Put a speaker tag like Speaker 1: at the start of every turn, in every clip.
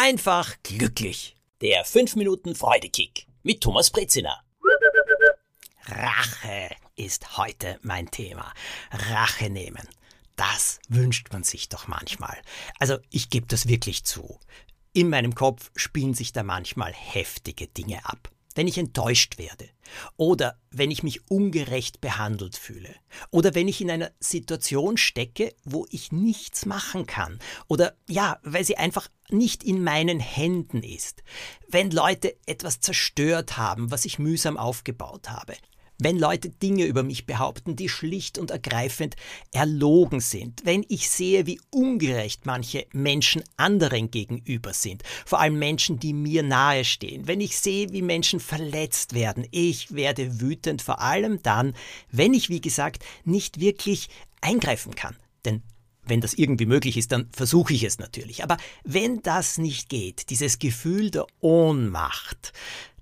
Speaker 1: einfach glücklich. Der 5 Minuten Freudekick mit Thomas Brezina. Rache ist heute mein Thema. Rache nehmen. Das wünscht man sich doch manchmal. Also ich gebe das wirklich zu. In meinem Kopf spielen sich da manchmal heftige Dinge ab wenn ich enttäuscht werde oder wenn ich mich ungerecht behandelt fühle oder wenn ich in einer Situation stecke, wo ich nichts machen kann oder ja, weil sie einfach nicht in meinen Händen ist, wenn Leute etwas zerstört haben, was ich mühsam aufgebaut habe, wenn Leute Dinge über mich behaupten, die schlicht und ergreifend erlogen sind, wenn ich sehe, wie ungerecht manche Menschen anderen gegenüber sind, vor allem Menschen, die mir nahestehen, wenn ich sehe, wie Menschen verletzt werden, ich werde wütend, vor allem dann, wenn ich, wie gesagt, nicht wirklich eingreifen kann. Denn wenn das irgendwie möglich ist, dann versuche ich es natürlich. Aber wenn das nicht geht, dieses Gefühl der Ohnmacht,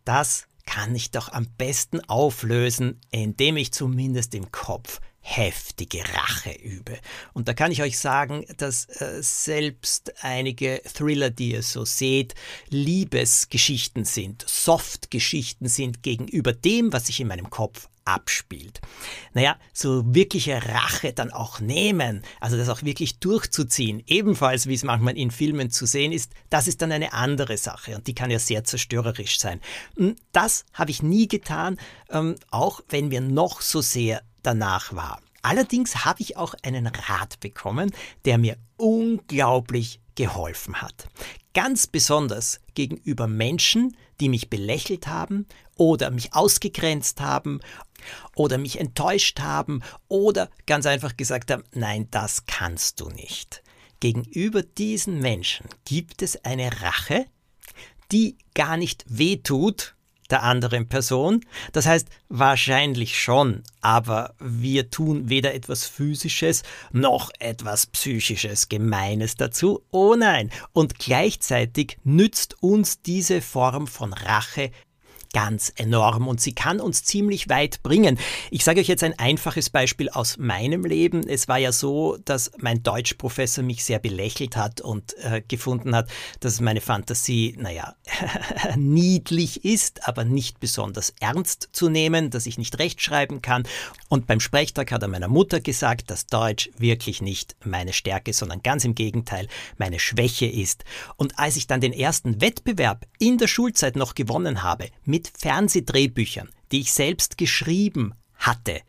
Speaker 1: das kann ich doch am besten auflösen, indem ich zumindest im Kopf heftige Rache übe. Und da kann ich euch sagen, dass äh, selbst einige Thriller, die ihr so seht, Liebesgeschichten sind, Softgeschichten sind gegenüber dem, was sich in meinem Kopf abspielt. Naja, so wirkliche Rache dann auch nehmen, also das auch wirklich durchzuziehen, ebenfalls wie es manchmal in Filmen zu sehen ist, das ist dann eine andere Sache und die kann ja sehr zerstörerisch sein. Hm, das habe ich nie getan, ähm, auch wenn mir noch so sehr danach war. Allerdings habe ich auch einen Rat bekommen, der mir unglaublich geholfen hat. Ganz besonders gegenüber Menschen, die mich belächelt haben oder mich ausgegrenzt haben oder mich enttäuscht haben oder ganz einfach gesagt haben, nein, das kannst du nicht. Gegenüber diesen Menschen gibt es eine Rache, die gar nicht wehtut, der anderen Person. Das heißt, wahrscheinlich schon, aber wir tun weder etwas Physisches noch etwas Psychisches, Gemeines dazu. Oh nein. Und gleichzeitig nützt uns diese Form von Rache ganz enorm und sie kann uns ziemlich weit bringen. Ich sage euch jetzt ein einfaches Beispiel aus meinem Leben. Es war ja so, dass mein Deutschprofessor mich sehr belächelt hat und äh, gefunden hat, dass meine Fantasie, naja, niedlich ist, aber nicht besonders ernst zu nehmen, dass ich nicht rechtschreiben kann. Und beim Sprechtag hat er meiner Mutter gesagt, dass Deutsch wirklich nicht meine Stärke, sondern ganz im Gegenteil meine Schwäche ist. Und als ich dann den ersten Wettbewerb in der Schulzeit noch gewonnen habe, mit mit Fernsehdrehbüchern, die ich selbst geschrieben hatte,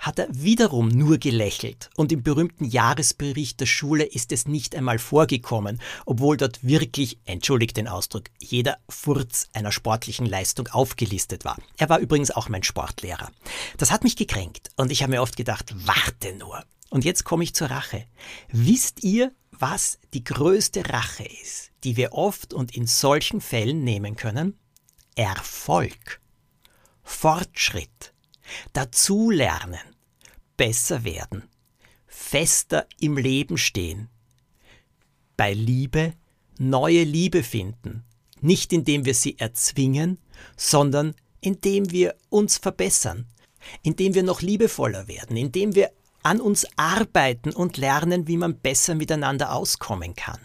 Speaker 1: hat er wiederum nur gelächelt und im berühmten Jahresbericht der Schule ist es nicht einmal vorgekommen, obwohl dort wirklich, entschuldigt den Ausdruck, jeder Furz einer sportlichen Leistung aufgelistet war. Er war übrigens auch mein Sportlehrer. Das hat mich gekränkt und ich habe mir oft gedacht, warte nur. Und jetzt komme ich zur Rache. Wisst ihr, was die größte Rache ist, die wir oft und in solchen Fällen nehmen können? Erfolg, Fortschritt, dazulernen, besser werden, fester im Leben stehen. Bei Liebe neue Liebe finden, nicht indem wir sie erzwingen, sondern indem wir uns verbessern, indem wir noch liebevoller werden, indem wir an uns arbeiten und lernen, wie man besser miteinander auskommen kann.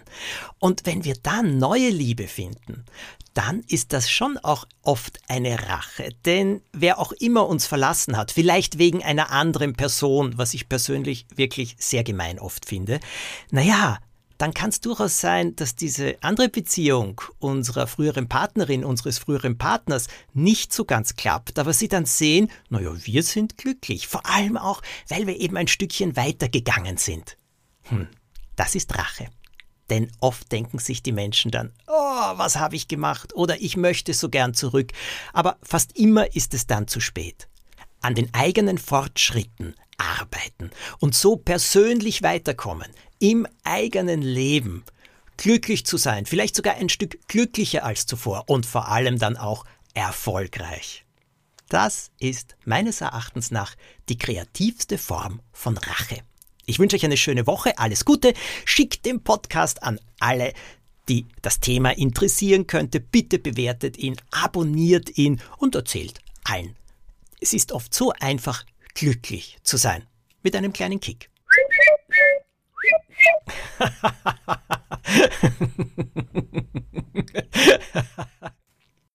Speaker 1: Und wenn wir dann neue Liebe finden, dann ist das schon auch oft eine Rache. Denn wer auch immer uns verlassen hat, vielleicht wegen einer anderen Person, was ich persönlich wirklich sehr gemein oft finde, naja, dann kann es durchaus sein, dass diese andere Beziehung unserer früheren Partnerin, unseres früheren Partners nicht so ganz klappt, aber sie dann sehen, naja, wir sind glücklich, vor allem auch, weil wir eben ein Stückchen weitergegangen sind. Hm, das ist Rache. Denn oft denken sich die Menschen dann, oh, was habe ich gemacht? Oder ich möchte so gern zurück. Aber fast immer ist es dann zu spät. An den eigenen Fortschritten arbeiten und so persönlich weiterkommen, im eigenen Leben, glücklich zu sein, vielleicht sogar ein Stück glücklicher als zuvor und vor allem dann auch erfolgreich. Das ist meines Erachtens nach die kreativste Form von Rache. Ich wünsche euch eine schöne Woche, alles Gute. Schickt den Podcast an alle, die das Thema interessieren könnte. Bitte bewertet ihn, abonniert ihn und erzählt allen. Es ist oft so einfach, glücklich zu sein. Mit einem kleinen Kick.